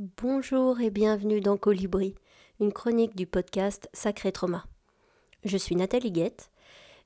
Bonjour et bienvenue dans Colibri, une chronique du podcast Sacré Trauma. Je suis Nathalie Guette.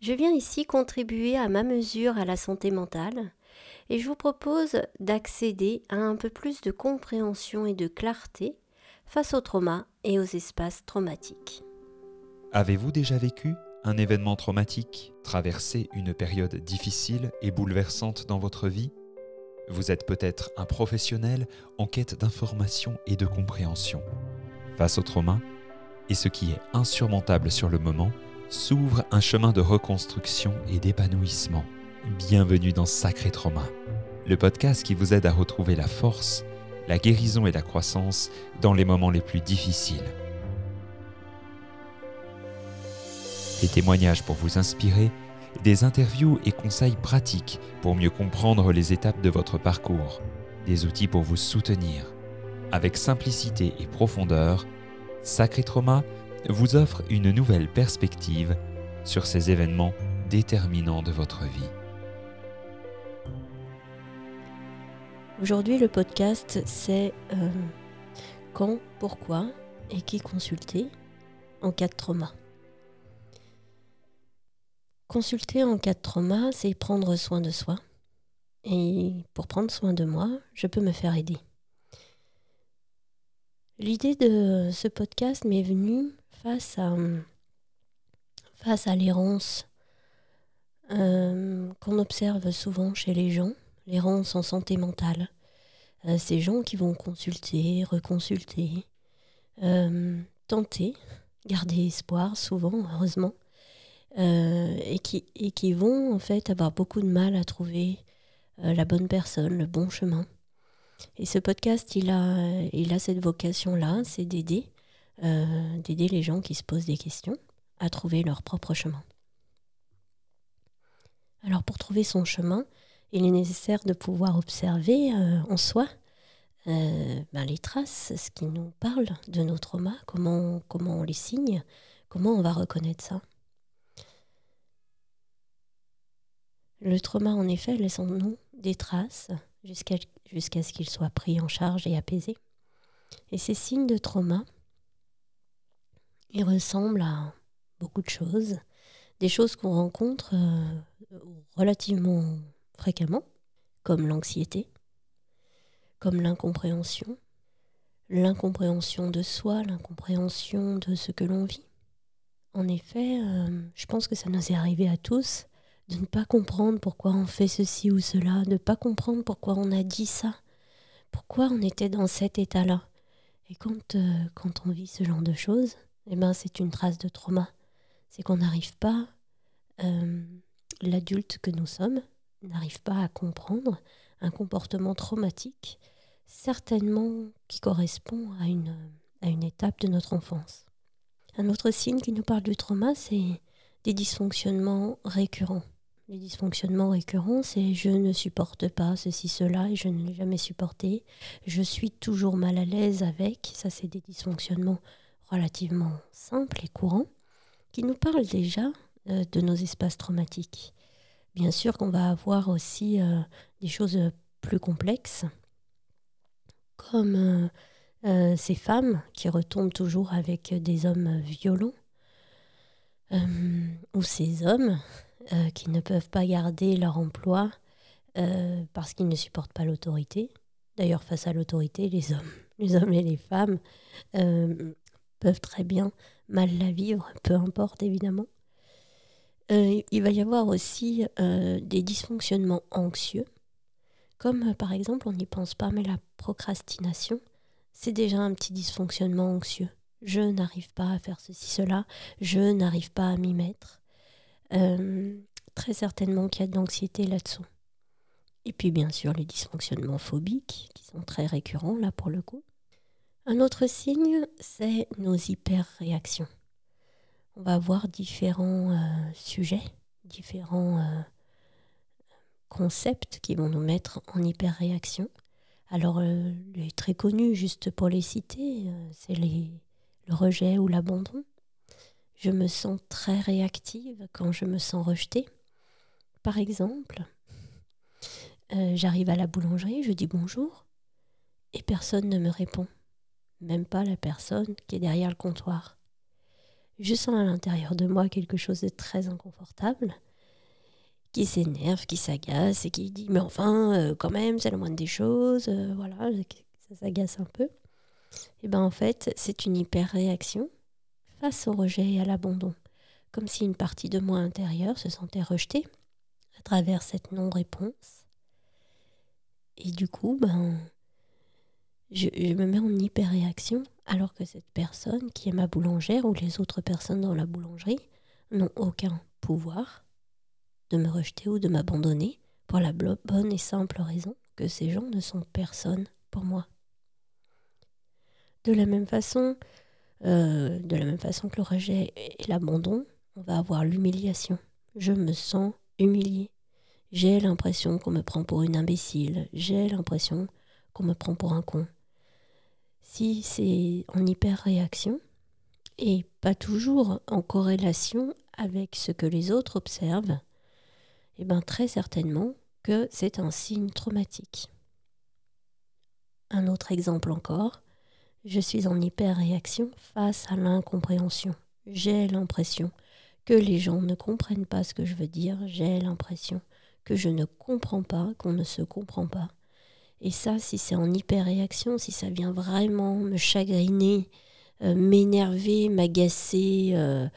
Je viens ici contribuer à ma mesure à la santé mentale et je vous propose d'accéder à un peu plus de compréhension et de clarté face au trauma et aux espaces traumatiques. Avez-vous déjà vécu un événement traumatique, traversé une période difficile et bouleversante dans votre vie? Vous êtes peut-être un professionnel en quête d'information et de compréhension. Face au trauma, et ce qui est insurmontable sur le moment, s'ouvre un chemin de reconstruction et d'épanouissement. Bienvenue dans Sacré Trauma, le podcast qui vous aide à retrouver la force, la guérison et la croissance dans les moments les plus difficiles. Des témoignages pour vous inspirer des interviews et conseils pratiques pour mieux comprendre les étapes de votre parcours, des outils pour vous soutenir. Avec simplicité et profondeur, Sacré Trauma vous offre une nouvelle perspective sur ces événements déterminants de votre vie. Aujourd'hui, le podcast, c'est euh, quand, pourquoi et qui consulter en cas de trauma. Consulter en cas de trauma, c'est prendre soin de soi. Et pour prendre soin de moi, je peux me faire aider. L'idée de ce podcast m'est venue face à, face à l'errance euh, qu'on observe souvent chez les gens, l'errance en santé mentale. Euh, ces gens qui vont consulter, reconsulter, euh, tenter, garder espoir, souvent, heureusement, euh, et, qui, et qui vont en fait avoir beaucoup de mal à trouver euh, la bonne personne, le bon chemin. Et ce podcast, il a, il a cette vocation-là, c'est d'aider, euh, d'aider les gens qui se posent des questions à trouver leur propre chemin. Alors pour trouver son chemin, il est nécessaire de pouvoir observer en soi ben, les traces, ce qui nous parle de nos traumas, comment, comment on les signe, comment on va reconnaître ça. Le trauma, en effet, laisse en nous des traces jusqu'à ce qu'il soit pris en charge et apaisé. Et ces signes de trauma, ils ressemblent à beaucoup de choses, des choses qu'on rencontre euh, relativement fréquemment, comme l'anxiété, comme l'incompréhension, l'incompréhension de soi, l'incompréhension de ce que l'on vit. En effet, euh, je pense que ça nous est arrivé à tous de ne pas comprendre pourquoi on fait ceci ou cela, de ne pas comprendre pourquoi on a dit ça, pourquoi on était dans cet état-là? Et quand, euh, quand on vit ce genre de choses, eh ben, c'est une trace de trauma. C'est qu'on n'arrive pas, euh, l'adulte que nous sommes, n'arrive pas à comprendre un comportement traumatique, certainement qui correspond à une, à une étape de notre enfance. Un autre signe qui nous parle du trauma, c'est des dysfonctionnements récurrents. Les dysfonctionnements récurrents, c'est je ne supporte pas ceci, cela, et je ne l'ai jamais supporté. Je suis toujours mal à l'aise avec. Ça, c'est des dysfonctionnements relativement simples et courants qui nous parlent déjà euh, de nos espaces traumatiques. Bien sûr qu'on va avoir aussi euh, des choses plus complexes, comme euh, ces femmes qui retombent toujours avec des hommes violents, ou ces hommes euh, qui ne peuvent pas garder leur emploi euh, parce qu'ils ne supportent pas l'autorité. D'ailleurs, face à l'autorité, les hommes, les hommes et les femmes euh, peuvent très bien mal la vivre, peu importe évidemment. il va y avoir aussi des dysfonctionnements anxieux, comme par exemple, on n'y pense pas, mais la procrastination, c'est déjà un petit dysfonctionnement anxieux. Je n'arrive pas à faire ceci, cela, je n'arrive pas à m'y mettre. Euh, très certainement qu'il y a de l'anxiété là-dessous. Et puis bien sûr les dysfonctionnements phobiques qui sont très récurrents là pour le coup. Un autre signe, c'est nos hyperréactions. On va avoir différents euh, sujets, différents euh, concepts qui vont nous mettre en hyperréaction. Alors les très connus, juste pour les citer, c'est le rejet ou l'abandon, je me sens très réactive quand je me sens rejetée. Par exemple, euh, j'arrive à la boulangerie, je dis bonjour et personne ne me répond. même pas la personne qui est derrière le comptoir. Je sens à l'intérieur de moi quelque chose de très inconfortable, qui s'énerve, qui s'agace et qui dit mais enfin euh, quand même c'est la moindre des choses, euh, voilà, ça s'agace un peu. Et ben en fait c'est une hyper réaction face au rejet et à l'abandon, comme si une partie de moi intérieure se sentait rejetée à travers cette non-réponse. Et du coup ben je, je me mets en hyper réaction alors que cette personne qui est ma boulangère ou les autres personnes dans la boulangerie n'ont aucun pouvoir de me rejeter ou de m'abandonner pour la bonne et simple raison que ces gens ne sont personne pour moi. De la même façon, euh, de la même façon que le rejet et l'abandon, on va avoir l'humiliation. Je me sens humiliée. J'ai l'impression qu'on me prend pour une imbécile. J'ai l'impression qu'on me prend pour un con. Si c'est en hyper-réaction, et pas toujours en corrélation avec ce que les autres observent, eh bien très certainement que c'est un signe traumatique. Un autre exemple encore, je suis en hyper-réaction face à l'incompréhension. J'ai l'impression que les gens ne comprennent pas ce que je veux dire, j'ai l'impression que je ne comprends pas, qu'on ne se comprend pas. Et ça, si c'est en hyper-réaction, si ça vient vraiment me chagriner, euh, m'énerver, m'agacer, euh,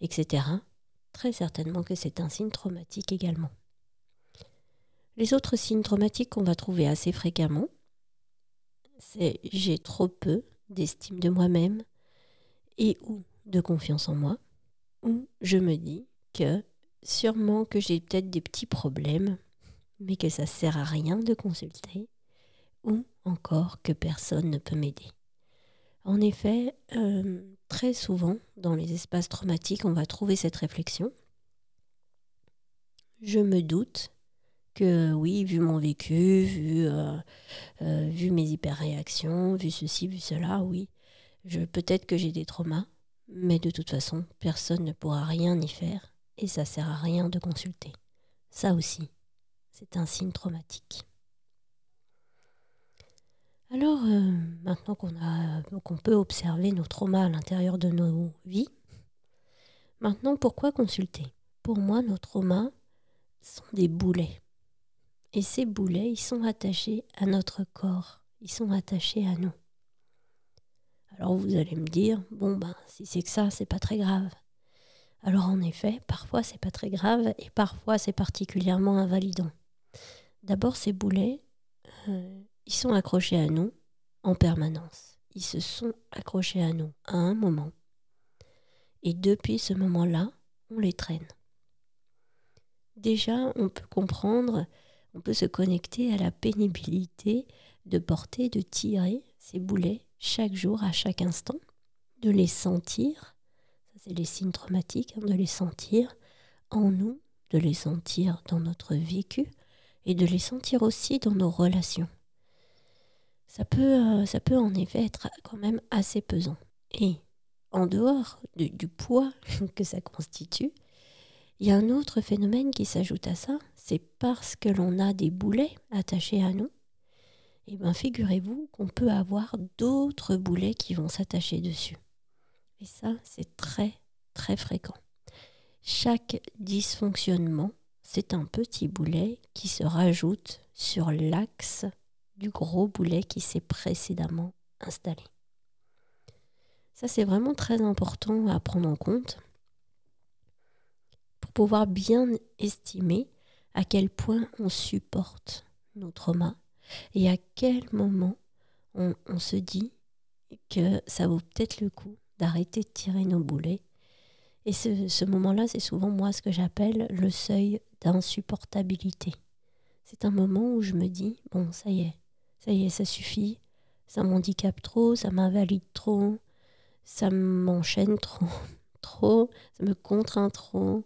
etc., très certainement que c'est un signe traumatique également. Les autres signes traumatiques qu'on va trouver assez fréquemment, c'est j'ai trop peu d'estime de moi-même et ou de confiance en moi, ou je me dis que sûrement que j'ai peut-être des petits problèmes, mais que ça sert à rien de consulter, ou encore que personne ne peut m'aider. En effet, euh, très souvent, dans les espaces traumatiques, on va trouver cette réflexion. Je me doute que oui, vu mon vécu, vu, euh, euh, vu mes hyper-réactions, vu ceci, vu cela, oui, peut-être que j'ai des traumas, mais de toute façon, personne ne pourra rien y faire et ça sert à rien de consulter. Ça aussi, c'est un signe traumatique. Alors, euh, maintenant qu'on a qu'on peut observer nos traumas à l'intérieur de nos vies, maintenant pourquoi consulter? Pour moi, nos traumas sont des boulets. Et ces boulets, ils sont attachés à notre corps, ils sont attachés à nous. Alors vous allez me dire, bon ben si c'est que ça, c'est pas très grave. Alors en effet, parfois c'est pas très grave et parfois c'est particulièrement invalidant. D'abord ces boulets, euh, ils sont accrochés à nous en permanence. Ils se sont accrochés à nous à un moment. Et depuis ce moment-là, on les traîne. Déjà, on peut comprendre, on peut se connecter à la pénibilité de porter, de tirer ces boulets chaque jour, à chaque instant, de les sentir, ça c'est les signes traumatiques, hein, de les sentir en nous, de les sentir dans notre vécu et de les sentir aussi dans nos relations ça peut, euh, ça peut en effet être quand même assez pesant. Et en dehors du, poids que ça constitue, il y a un autre phénomène qui s'ajoute à ça, c'est parce que l'on a des boulets attachés à nous, et eh bien figurez-vous qu'on peut avoir d'autres boulets qui vont s'attacher dessus. Et ça, c'est très, très fréquent. Chaque dysfonctionnement, c'est un petit boulet qui se rajoute sur l'axe du gros boulet qui s'est précédemment installé. Ça, c'est vraiment très important à prendre en compte pouvoir bien estimer à quel point on supporte nos traumas et à quel moment on, se dit que ça vaut peut-être le coup d'arrêter de tirer nos boulets. Et ce, ce moment-là, c'est souvent moi ce que j'appelle le seuil d'insupportabilité. C'est un moment où je me dis, bon, ça y est, ça y est, ça suffit, ça m'handicape trop, ça m'invalide trop, ça m'enchaîne trop, trop, ça me contraint trop,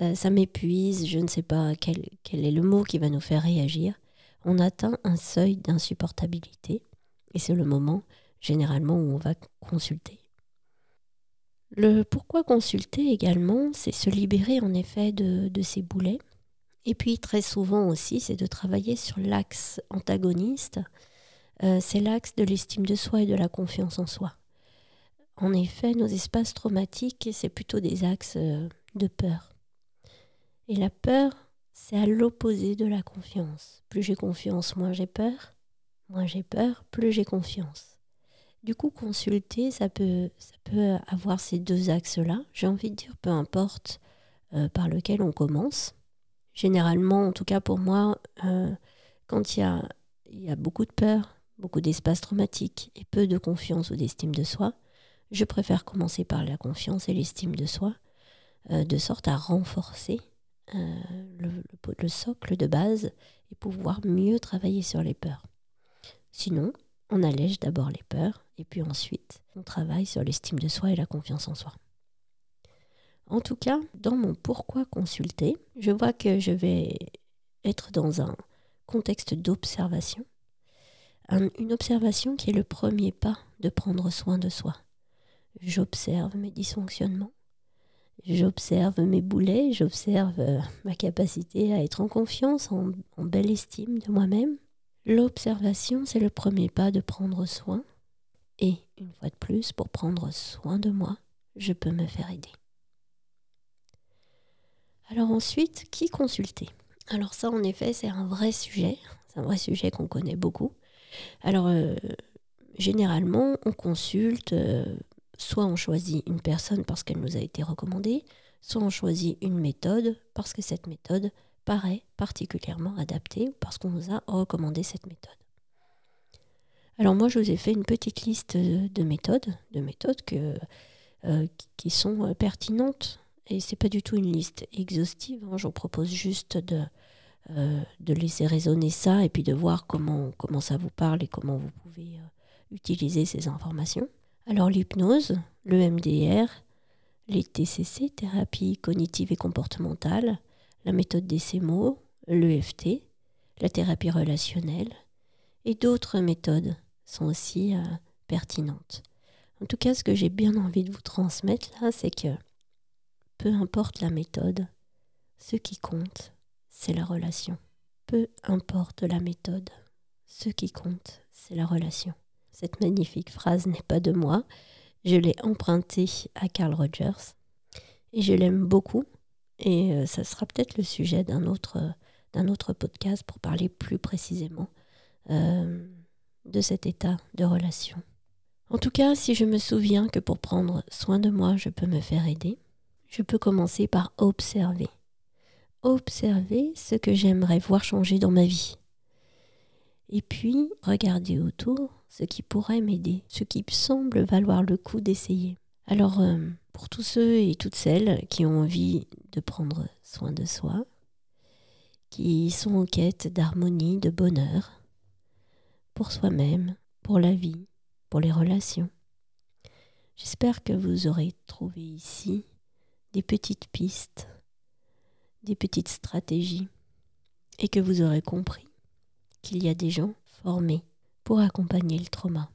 euh, ça m'épuise, je ne sais pas quel, quel est le mot qui va nous faire réagir. On atteint un seuil d'insupportabilité et c'est le moment généralement où on va consulter. Le pourquoi consulter également, c'est se libérer en effet de, de ces boulets et puis très souvent aussi, c'est de travailler sur l'axe antagoniste euh, c'est l'axe de l'estime de soi et de la confiance en soi. En effet, nos espaces traumatiques, c'est plutôt des axes euh, de peur. Et la peur, c'est à l'opposé de la confiance. Plus j'ai confiance, moins j'ai peur. Moins j'ai peur, plus j'ai confiance. Du coup, consulter, ça peut, ça peut avoir ces deux axes-là. J'ai envie de dire, peu importe euh, par lequel on commence. Généralement, en tout cas pour moi, euh, quand il y a, beaucoup de peur, beaucoup d'espace traumatique et peu de confiance ou d'estime de soi, je préfère commencer par la confiance et l'estime de soi, euh, de sorte à renforcer le, le, socle de base et pouvoir mieux travailler sur les peurs. Sinon, on allège d'abord les peurs et puis ensuite on travaille sur l'estime de soi et la confiance en soi. En tout cas, dans mon pourquoi consulter, je vois que je vais être dans un contexte d'observation. une observation qui est le premier pas de prendre soin de soi. J'observe mes dysfonctionnements, j'observe mes boulets, j'observe euh, ma capacité à être en confiance, en belle estime de moi-même. L'observation, c'est le premier pas de prendre soin. Et une fois de plus, pour prendre soin de moi, je peux me faire aider. Alors ensuite, qui consulter? Alors ça, en effet, c'est un vrai sujet. C'est un vrai sujet qu'on connaît beaucoup. Alors, euh, généralement, on consulte, euh, soit on choisit une personne parce qu'elle nous a été recommandée, soit on choisit une méthode parce que cette méthode paraît particulièrement adaptée ou parce qu'on nous a recommandé cette méthode. Alors moi, je vous ai fait une petite liste de méthodes, de méthodes euh, qui sont pertinentes et c'est pas du tout une liste exhaustive. Hein. Je vous propose juste de, euh, laisser résonner ça et puis de voir comment, ça vous parle et comment vous pouvez euh, utiliser ces informations. Alors l'hypnose, le MDR, les TCC, thérapie cognitive et comportementale, la méthode des CMO, l'EFT, la thérapie relationnelle et d'autres méthodes sont aussi euh, pertinentes. En tout cas, ce que j'ai bien envie de vous transmettre là, c'est que peu importe la méthode, ce qui compte, c'est la relation. Peu importe la méthode, ce qui compte, c'est la relation. Cette magnifique phrase n'est pas de moi, je l'ai empruntée à Carl Rogers et je l'aime beaucoup et euh, ça sera peut-être le sujet d'un autre, d'un autre podcast pour parler plus précisément euh, de cet état de relation. En tout cas, si je me souviens que pour prendre soin de moi, je peux me faire aider, je peux commencer par observer. Observer ce que j'aimerais voir changer dans ma vie. Et puis, regarder autour ce qui pourrait m'aider, ce qui semble valoir le coup d'essayer. Alors, euh, pour tous ceux et toutes celles qui ont envie de prendre soin de soi, qui sont en quête d'harmonie, de bonheur, pour soi-même, pour la vie, pour les relations, j'espère que vous aurez trouvé ici des petites pistes, des petites stratégies, et que vous aurez compris qu'il y a des gens formés pour accompagner le trauma.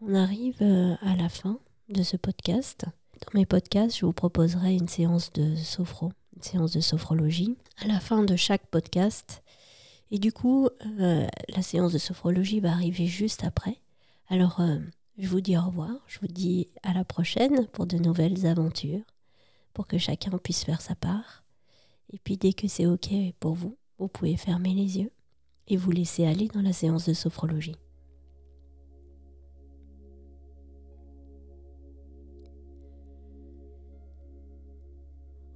On arrive euh, à la fin de ce podcast. Dans mes podcasts, je vous proposerai une séance de sophro, une séance de sophrologie à la fin de chaque podcast. Et du coup, euh, la séance de sophrologie va arriver juste après. Alors, euh, je vous dis au revoir, je vous dis à la prochaine pour de nouvelles aventures pour que chacun puisse faire sa part. Et puis dès que c'est OK pour vous, vous pouvez fermer les yeux et vous laisser aller dans la séance de sophrologie.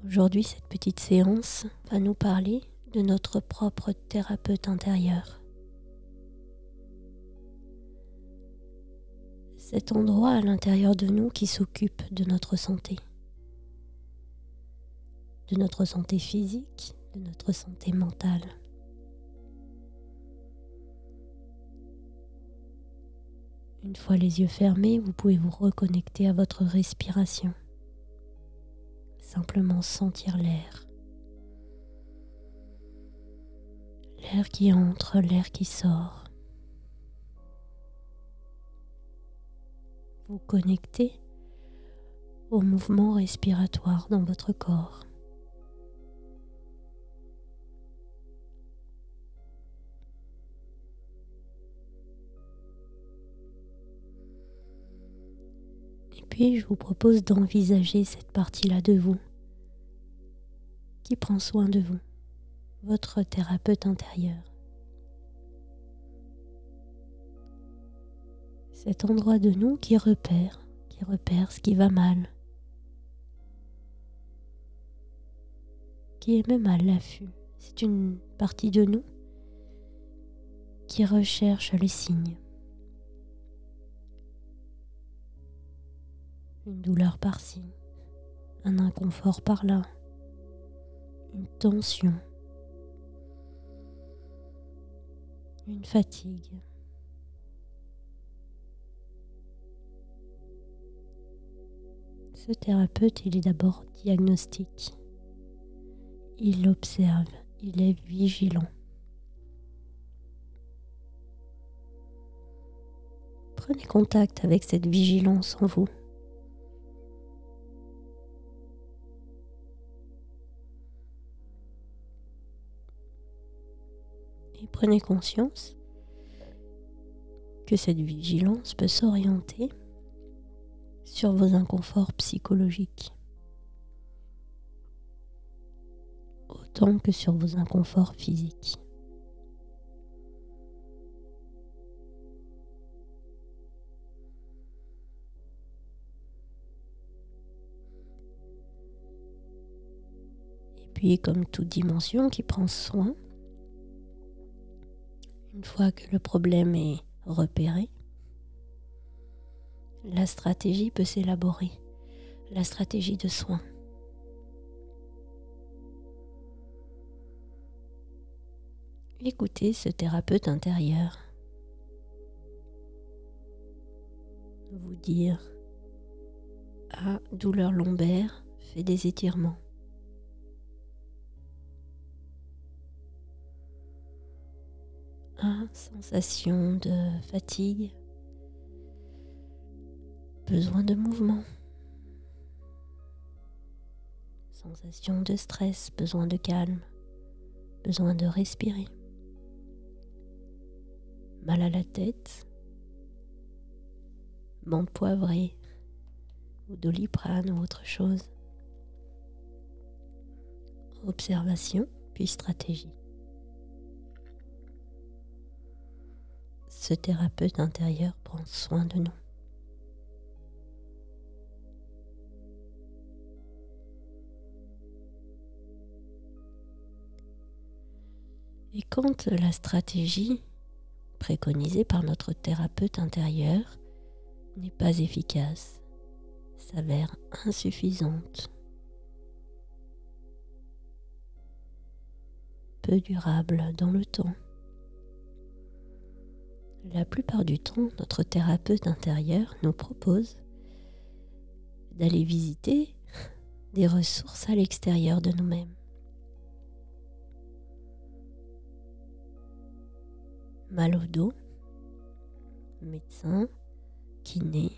Aujourd'hui, cette petite séance va nous parler de notre propre thérapeute intérieur. Cet endroit à l'intérieur de nous qui s'occupe de notre santé de notre santé physique, de notre santé mentale. Une fois les yeux fermés, vous pouvez vous reconnecter à votre respiration. Simplement sentir l'air. L'air qui entre, l'air qui sort. Vous connecter au mouvement respiratoire dans votre corps. Puis je vous propose d'envisager cette partie-là de vous qui prend soin de vous, votre thérapeute intérieur. Cet endroit de nous qui repère, qui repère ce qui va mal, qui est même à l'affût. C'est une partie de nous qui recherche les signes. Une douleur par-ci, un inconfort par-là, une tension, une fatigue. Ce thérapeute, il est d'abord diagnostique. Il observe, il est vigilant. Prenez contact avec cette vigilance en vous. Prenez conscience que cette vigilance peut s'orienter sur vos inconforts psychologiques. autant que sur vos inconforts physiques. Et puis, comme toute dimension qui prend soin, une fois que le problème est repéré, la stratégie peut s'élaborer, la stratégie de soin. Écoutez ce thérapeute intérieur vous dire Ah, douleur lombaire, fais des étirements. Ah, sensation de fatigue, besoin de mouvement. Sensation de stress, besoin de calme, besoin de respirer mal à la tête, menthe poivrée ou doliprane ou autre chose. Observation puis stratégie. Ce thérapeute intérieur prend soin de nous. Et quand la stratégie préconisée par notre thérapeute intérieur n'est pas efficace, s'avère insuffisante, peu durable dans le temps. La plupart du temps, notre thérapeute intérieur nous propose d'aller visiter des ressources à l'extérieur de nous-mêmes. mal au dos, médecin, kiné,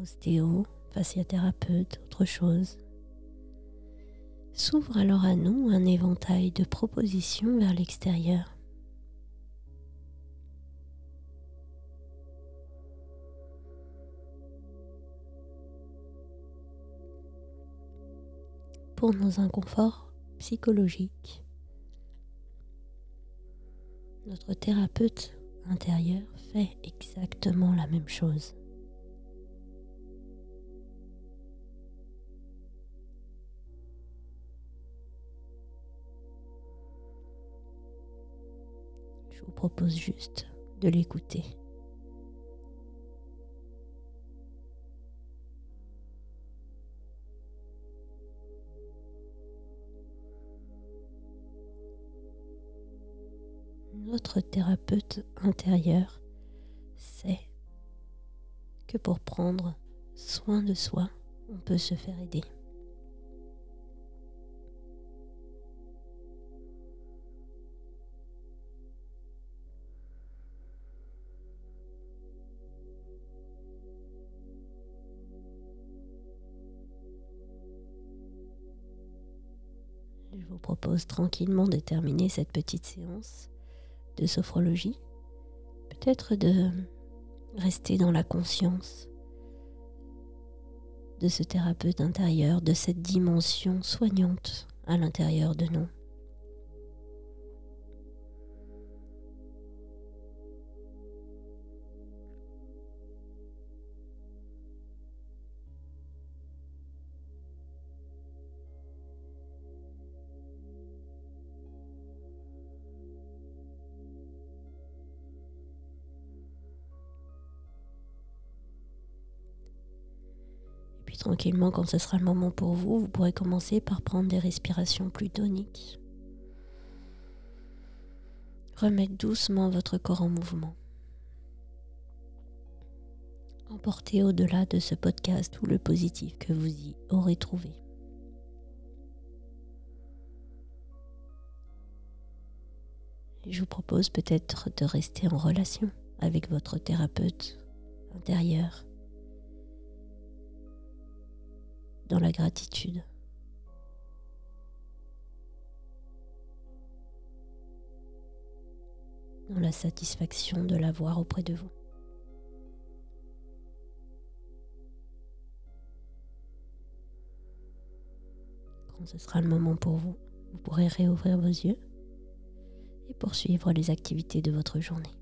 ostéo, fasciathérapeute, autre chose. S'ouvre alors à nous un éventail de propositions vers l'extérieur. Pour nos inconforts psychologiques, notre thérapeute intérieur fait exactement la même chose. Je vous propose juste de l'écouter. Notre thérapeute intérieur sait que pour prendre soin de soi, on peut se faire aider. Je vous propose tranquillement de terminer cette petite séance de sophrologie, peut-être de Restez dans la conscience de ce thérapeute intérieur, de cette dimension soignante à l'intérieur de nous. Tranquillement, quand ce sera le moment pour vous, vous pourrez commencer par prendre des respirations plus toniques. Remettre doucement votre corps en mouvement. Emportez au-delà de ce podcast tout le positif que vous y aurez trouvé. je vous propose peut-être de rester en relation avec votre thérapeute intérieur dans la gratitude. Dans la satisfaction de l'avoir auprès de vous. Quand ce sera le moment pour vous, vous pourrez réouvrir vos yeux et poursuivre les activités de votre journée.